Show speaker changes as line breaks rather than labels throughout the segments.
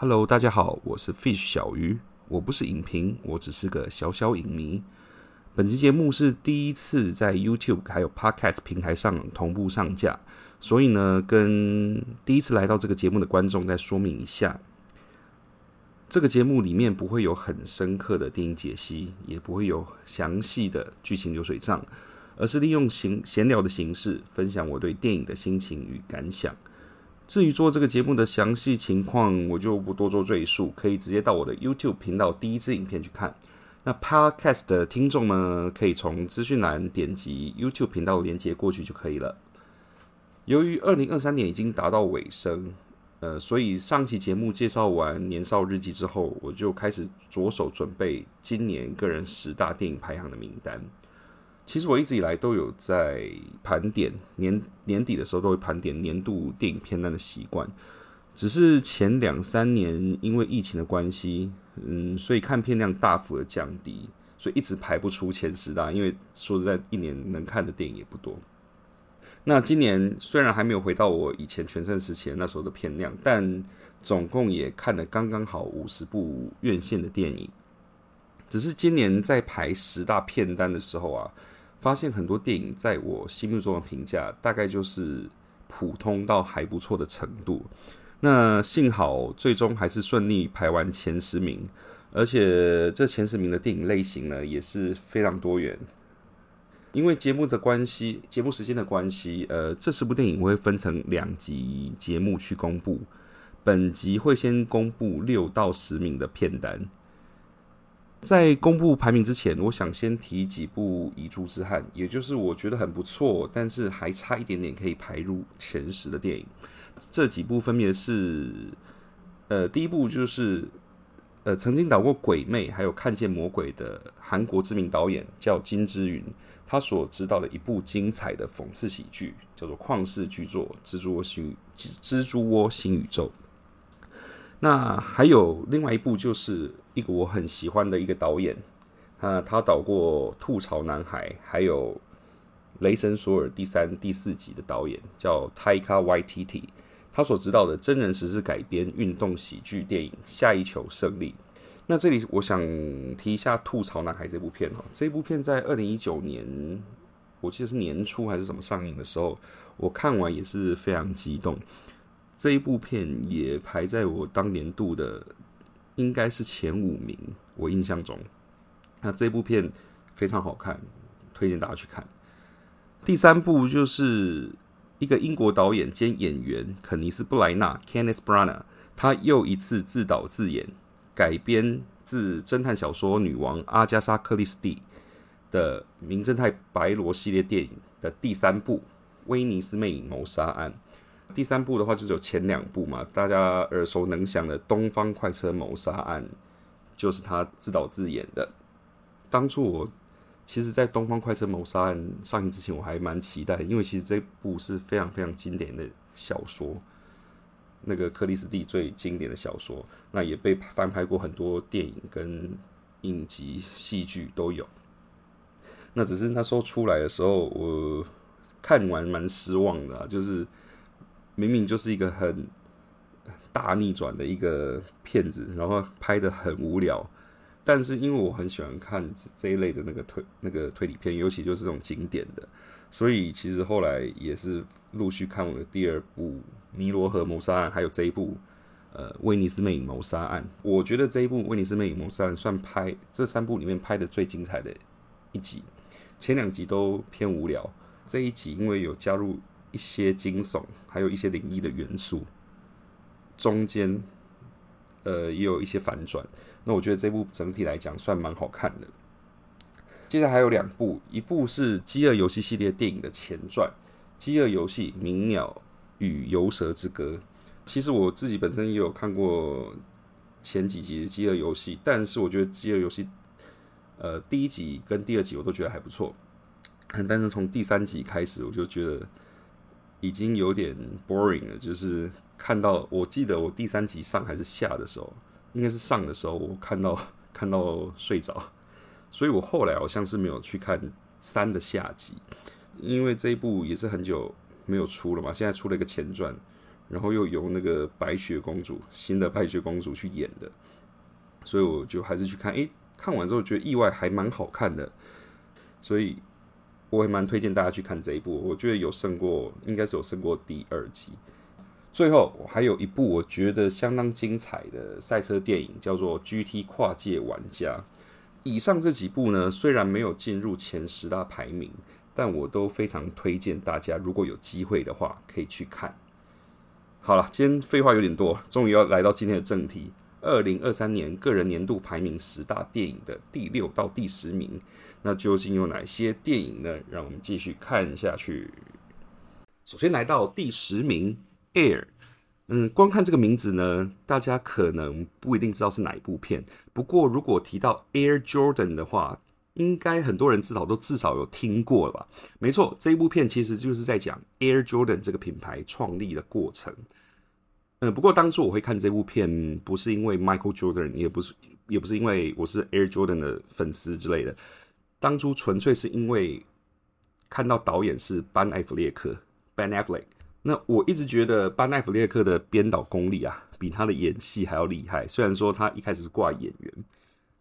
Hello，大家好，我是 Fish 小鱼。我不是影评，我只是个小小影迷。本期节目是第一次在 YouTube 还有 Podcast 平台上同步上架，所以呢，跟第一次来到这个节目的观众再说明一下，这个节目里面不会有很深刻的电影解析，也不会有详细的剧情流水账，而是利用闲闲聊的形式，分享我对电影的心情与感想。至于做这个节目的详细情况，我就不多做赘述，可以直接到我的 YouTube 频道第一支影片去看。那 Podcast 的听众呢，可以从资讯栏点击 YouTube 频道连接过去就可以了。由于二零二三年已经达到尾声，呃，所以上期节目介绍完《年少日记》之后，我就开始着手准备今年个人十大电影排行的名单。其实我一直以来都有在盘点年年底的时候都会盘点年度电影片单的习惯，只是前两三年因为疫情的关系，嗯，所以看片量大幅的降低，所以一直排不出前十大。因为说实在，一年能看的电影也不多。那今年虽然还没有回到我以前全盛时期那时候的片量，但总共也看了刚刚好五十部院线的电影。只是今年在排十大片单的时候啊。发现很多电影在我心目中的评价大概就是普通到还不错的程度。那幸好最终还是顺利排完前十名，而且这前十名的电影类型呢也是非常多元。因为节目的关系，节目时间的关系，呃，这十部电影我会分成两集节目去公布。本集会先公布六到十名的片单。在公布排名之前，我想先提几部遗珠之憾，也就是我觉得很不错，但是还差一点点可以排入前十的电影。这几部分别是，呃，第一部就是呃曾经导过《鬼魅》还有《看见魔鬼》的韩国知名导演叫金之云，他所执导的一部精彩的讽刺喜剧，叫做旷世巨作《蜘蛛窝新蜘蛛窝新宇宙》。那还有另外一部，就是一个我很喜欢的一个导演，啊，他导过《吐槽男孩》，还有《雷神索尔》第三、第四集的导演叫 Taika Waititi，他所指导的真人实事改编运动喜剧电影《下一球胜利》。那这里我想提一下《吐槽男孩》这部片哦，这部片在二零一九年，我记得是年初还是什么上映的时候，我看完也是非常激动。这一部片也排在我当年度的应该是前五名，我印象中。那这部片非常好看，推荐大家去看。第三部就是一个英国导演兼演员肯尼斯布莱纳 （Kenneth Branagh），他又一次自导自演改编自侦探小说女王阿加莎·克里斯蒂的《名侦探白罗》系列电影的第三部《威尼斯魅影谋杀案》。第三部的话，就是有前两部嘛，大家耳熟能详的《东方快车谋杀案》，就是他自导自演的。当初我其实，在《东方快车谋杀案》上映之前，我还蛮期待，因为其实这部是非常非常经典的小说，那个克里斯蒂最经典的小说，那也被翻拍过很多电影跟影集、戏剧都有。那只是那时候出来的时候，我看完蛮失望的，就是。明明就是一个很大逆转的一个片子，然后拍的很无聊，但是因为我很喜欢看这一类的那个推那个推理片，尤其就是这种经典的，所以其实后来也是陆续看我的第二部《尼罗河谋杀案》，还有这一部呃《威尼斯魅影谋杀案》。我觉得这一部《威尼斯魅影谋杀案》算拍这三部里面拍的最精彩的一集，前两集都偏无聊，这一集因为有加入。一些惊悚，还有一些灵异的元素，中间呃也有一些反转。那我觉得这部整体来讲算蛮好看的。接下来还有两部，一部是《饥饿游戏》系列电影的前传，《饥饿游戏：鸣鸟与游蛇之歌》。其实我自己本身也有看过前几集《饥饿游戏》，但是我觉得《饥饿游戏》呃第一集跟第二集我都觉得还不错，但是从第三集开始我就觉得。已经有点 boring 了，就是看到，我记得我第三集上还是下的时候，应该是上的时候，我看到 看到睡着，所以我后来好像是没有去看三的下集，因为这一部也是很久没有出了嘛，现在出了一个前传，然后又由那个白雪公主新的白雪公主去演的，所以我就还是去看。诶，看完之后觉得意外还蛮好看的，所以我也蛮推荐大家去看这一部。我觉得有胜过，应该是有胜过第二集。最后还有一部我觉得相当精彩的赛车电影，叫做《GT 跨界玩家》。以上这几部呢，虽然没有进入前十大排名，但我都非常推荐大家，如果有机会的话，可以去看。好了，今天废话有点多，终于要来到今天的正题。二零二三年个人年度排名十大电影的第六到第十名，那究竟有哪些电影呢？让我们继续看下去。首先来到第十名，《Air》。嗯，光看这个名字呢，大家可能不一定知道是哪一部片。不过，如果提到 Air Jordan 的话，应该很多人至少都至少有听过了吧？没错，这一部片其实就是在讲 Air Jordan 这个品牌创立的过程。嗯，不过当初我会看这部片，不是因为 Michael Jordan，也不是也不是因为我是 Air Jordan 的粉丝之类的。当初纯粹是因为看到导演是班艾弗列克 （Ben Affleck）。那我一直觉得班艾弗列克的编导功力啊，比他的演戏还要厉害。虽然说他一开始是挂演员，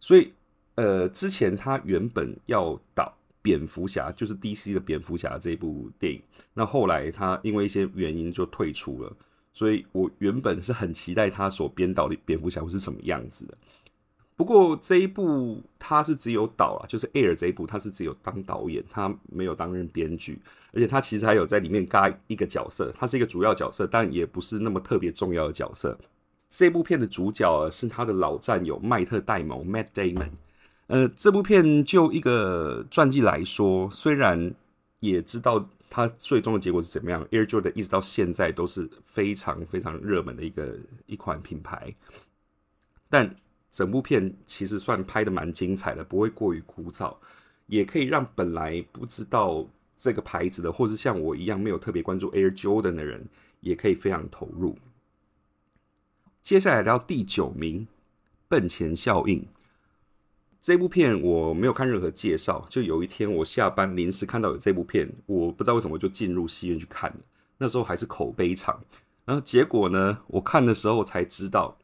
所以呃，之前他原本要导蝙蝠侠，就是 DC 的蝙蝠侠这部电影。那后来他因为一些原因就退出了，所以我原本是很期待他所编导的蝙蝠侠会是什么样子的。不过这一部他是只有导啊，就是《Air》这一部他是只有当导演，他没有担任编剧，而且他其实还有在里面嘎一个角色，他是一个主要角色，但也不是那么特别重要的角色。这部片的主角是他的老战友麦特戴蒙 （Matt Damon）。呃，这部片就一个传记来说，虽然也知道他最终的结果是怎么样，《Air Jordan》一直到现在都是非常非常热门的一个一款品牌，但。整部片其实算拍的蛮精彩的，不会过于枯燥，也可以让本来不知道这个牌子的，或是像我一样没有特别关注 Air Jordan 的人，也可以非常投入。接下来到第九名，《笨钱效应》这部片我没有看任何介绍，就有一天我下班临时看到有这部片，我不知道为什么就进入戏院去看了。那时候还是口碑场，然后结果呢，我看的时候才知道。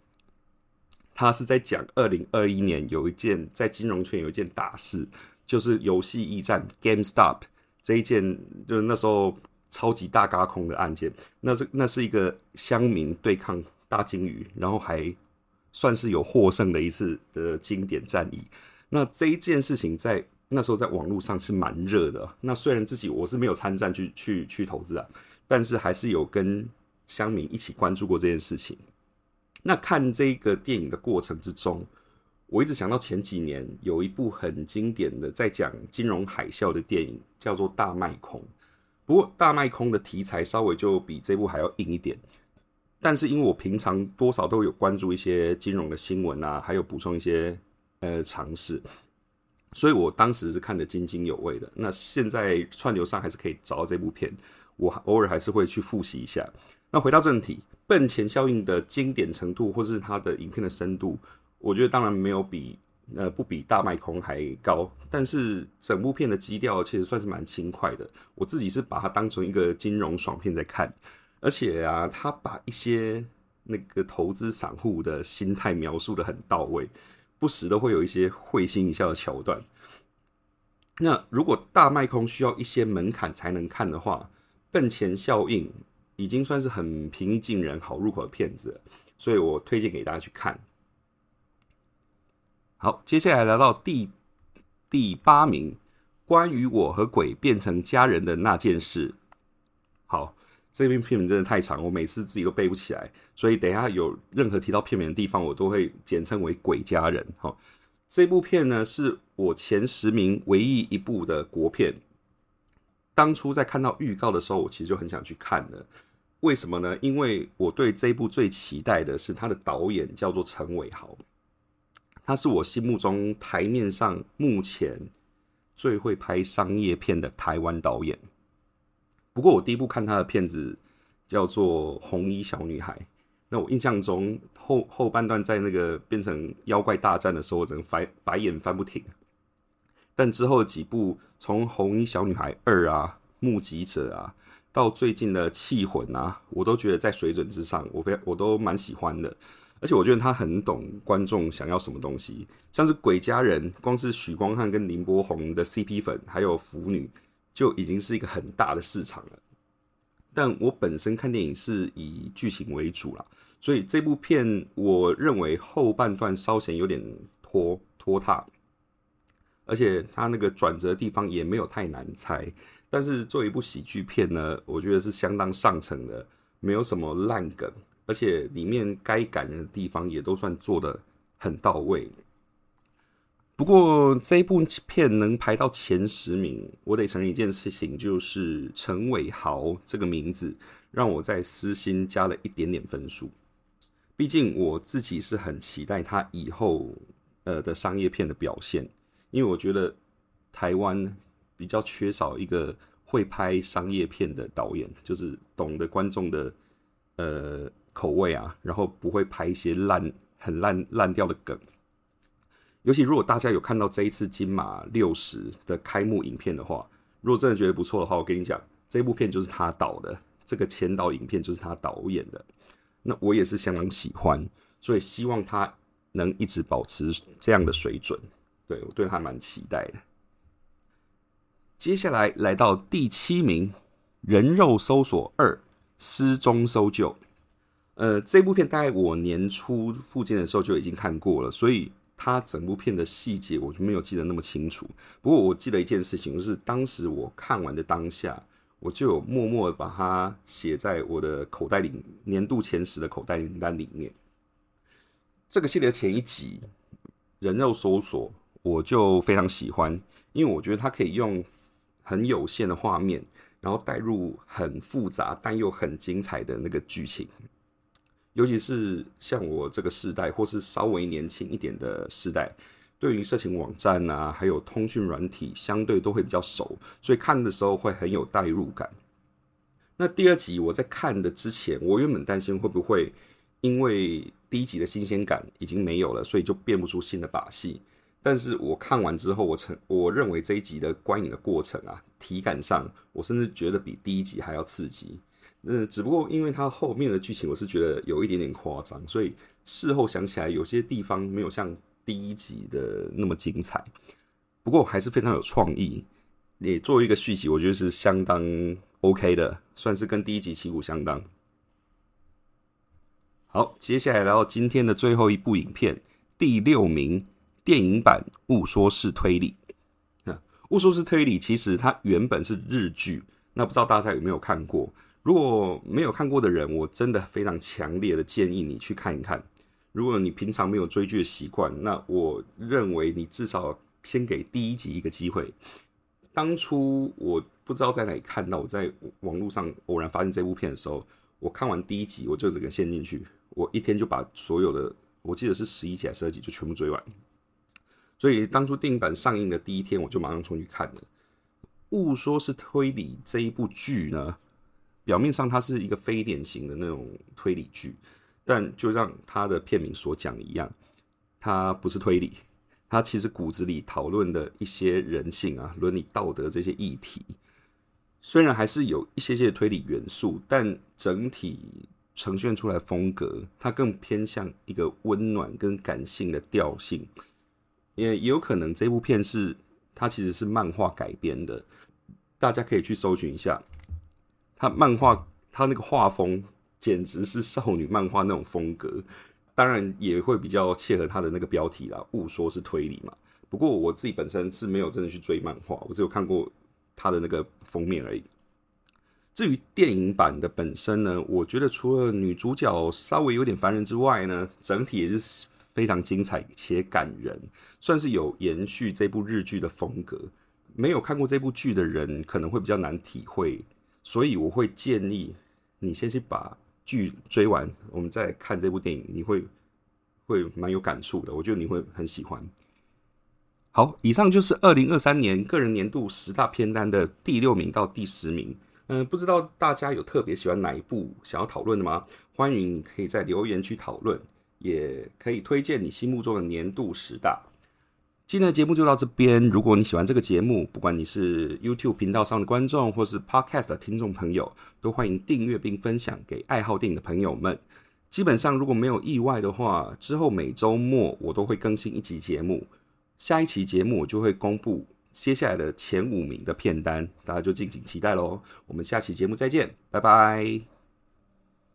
他是在讲二零二一年有一件在金融圈有一件大事，就是游戏驿站 GameStop 这一件，就是那时候超级大嘎空的案件。那是那是一个乡民对抗大鲸鱼，然后还算是有获胜的一次的经典战役。那这一件事情在那时候在网络上是蛮热的。那虽然自己我是没有参战去去去投资啊，但是还是有跟乡民一起关注过这件事情。那看这个电影的过程之中，我一直想到前几年有一部很经典的在讲金融海啸的电影，叫做《大卖空》。不过《大卖空》的题材稍微就比这部还要硬一点。但是因为我平常多少都有关注一些金融的新闻啊，还有补充一些呃常识，所以我当时是看得津津有味的。那现在串流上还是可以找到这部片，我偶尔还是会去复习一下。那回到正题。笨钱效应的经典程度，或是它的影片的深度，我觉得当然没有比呃不比大麦空还高。但是整部片的基调其实算是蛮轻快的，我自己是把它当成一个金融爽片在看。而且啊，他把一些那个投资散户的心态描述的很到位，不时都会有一些会心一笑的桥段。那如果大麦空需要一些门槛才能看的话，笨钱效应。已经算是很平易近人、好入口的片子，所以我推荐给大家去看。好，接下来来到第第八名，关于我和鬼变成家人的那件事。好，这篇片名真的太长，我每次自己都背不起来，所以等一下有任何提到片名的地方，我都会简称为“鬼家人”。好，这部片呢是我前十名唯一一部的国片。当初在看到预告的时候，我其实就很想去看的。为什么呢？因为我对这部最期待的是他的导演叫做陈伟豪，他是我心目中台面上目前最会拍商业片的台湾导演。不过我第一部看他的片子叫做《红衣小女孩》，那我印象中后后半段在那个变成妖怪大战的时候，我整个翻白眼翻不停。但之后几部从《红衣小女孩二》啊，《目击者》啊。到最近的《气魂》啊，我都觉得在水准之上，我非我都蛮喜欢的。而且我觉得他很懂观众想要什么东西，像是《鬼家人》，光是许光汉跟林柏宏的 CP 粉，还有腐女，就已经是一个很大的市场了。但我本身看电影是以剧情为主啦，所以这部片我认为后半段稍显有点拖拖沓，而且他那个转折地方也没有太难猜。但是做一部喜剧片呢，我觉得是相当上乘的，没有什么烂梗。而且里面该感人的地方也都算做的很到位。不过这一部片能排到前十名，我得承认一件事情，就是陈伟豪这个名字让我在私心加了一点点分数。毕竟我自己是很期待他以后呃的商业片的表现，因为我觉得台湾比较缺少一个会拍商业片的导演，就是懂得观众的呃。口味啊，然后不会拍一些烂、很烂、烂掉的梗。尤其如果大家有看到这一次金马六十的开幕影片的话，如果真的觉得不错的话，我跟你讲，这部片就是他导的，这个前导影片就是他导演的。那我也是相当喜欢，所以希望他能一直保持这样的水准。对我对他蛮期待的。接下来来到第七名，《人肉搜索二：失踪搜救》。呃，这部片大概我年初附近的时候就已经看过了，所以它整部片的细节我就没有记得那么清楚。不过我记得一件事情，就是当时我看完的当下，我就有默默把它写在我的口袋里，年度前十的口袋名单里面。这个系列的前一集人肉搜索，我就非常喜欢，因为我觉得它可以用很有限的画面，然后带入很复杂但又很精彩的那个剧情。尤其是像我这个世代，或是稍微年轻一点的世代，对于色情网站啊，还有通讯软体，相对都会比较熟，所以看的时候会很有代入感。那第二集我在看的之前，我原本担心会不会因为第一集的新鲜感已经没有了，所以就变不出新的把戏。但是我看完之后，我成我认为这一集的观影的过程啊，体感上，我甚至觉得比第一集还要刺激。嗯，只不过因为它后面的剧情，我是觉得有一点点夸张，所以事后想起来，有些地方没有像第一集的那么精彩。不过还是非常有创意，也作为一个续集，我觉得是相当 OK 的，算是跟第一集旗鼓相当。好，接下来来到今天的最后一部影片，第六名电影版《误说是推理》。嗯，《误说是推理》其实它原本是日剧，那不知道大家有没有看过？如果没有看过的人，我真的非常强烈的建议你去看一看。如果你平常没有追剧的习惯，那我认为你至少先给第一集一个机会。当初我不知道在哪里看到，我在网络上偶然发现这部片的时候，我看完第一集我就整个陷进去，我一天就把所有的，我记得是十一集还是十二集就全部追完。所以当初电影版上映的第一天，我就马上冲去看了。误说是推理这一部剧呢？表面上它是一个非典型的那种推理剧，但就像它的片名所讲一样，它不是推理，它其实骨子里讨论的一些人性啊、伦理道德这些议题，虽然还是有一些些推理元素，但整体呈现出来风格，它更偏向一个温暖跟感性的调性。也有可能这部片是它其实是漫画改编的，大家可以去搜寻一下。它漫画，它那个画风简直是少女漫画那种风格，当然也会比较切合它的那个标题啦。误说是推理嘛，不过我自己本身是没有真的去追漫画，我只有看过它的那个封面而已。至于电影版的本身呢，我觉得除了女主角稍微有点烦人之外呢，整体也是非常精彩且感人，算是有延续这部日剧的风格。没有看过这部剧的人可能会比较难体会。所以我会建议你先去把剧追完，我们再看这部电影，你会会蛮有感触的。我觉得你会很喜欢。好，以上就是二零二三年个人年度十大片单的第六名到第十名。嗯，不知道大家有特别喜欢哪一部想要讨论的吗？欢迎你可以在留言区讨论，也可以推荐你心目中的年度十大。今天的节目就到这边。如果你喜欢这个节目，不管你是 YouTube 频道上的观众，或是 Podcast 的听众朋友，都欢迎订阅并分享给爱好电影的朋友们。基本上，如果没有意外的话，之后每周末我都会更新一集节目。下一期节目我就会公布接下来的前五名的片单，大家就敬请期待喽。我们下期节目再见，拜拜。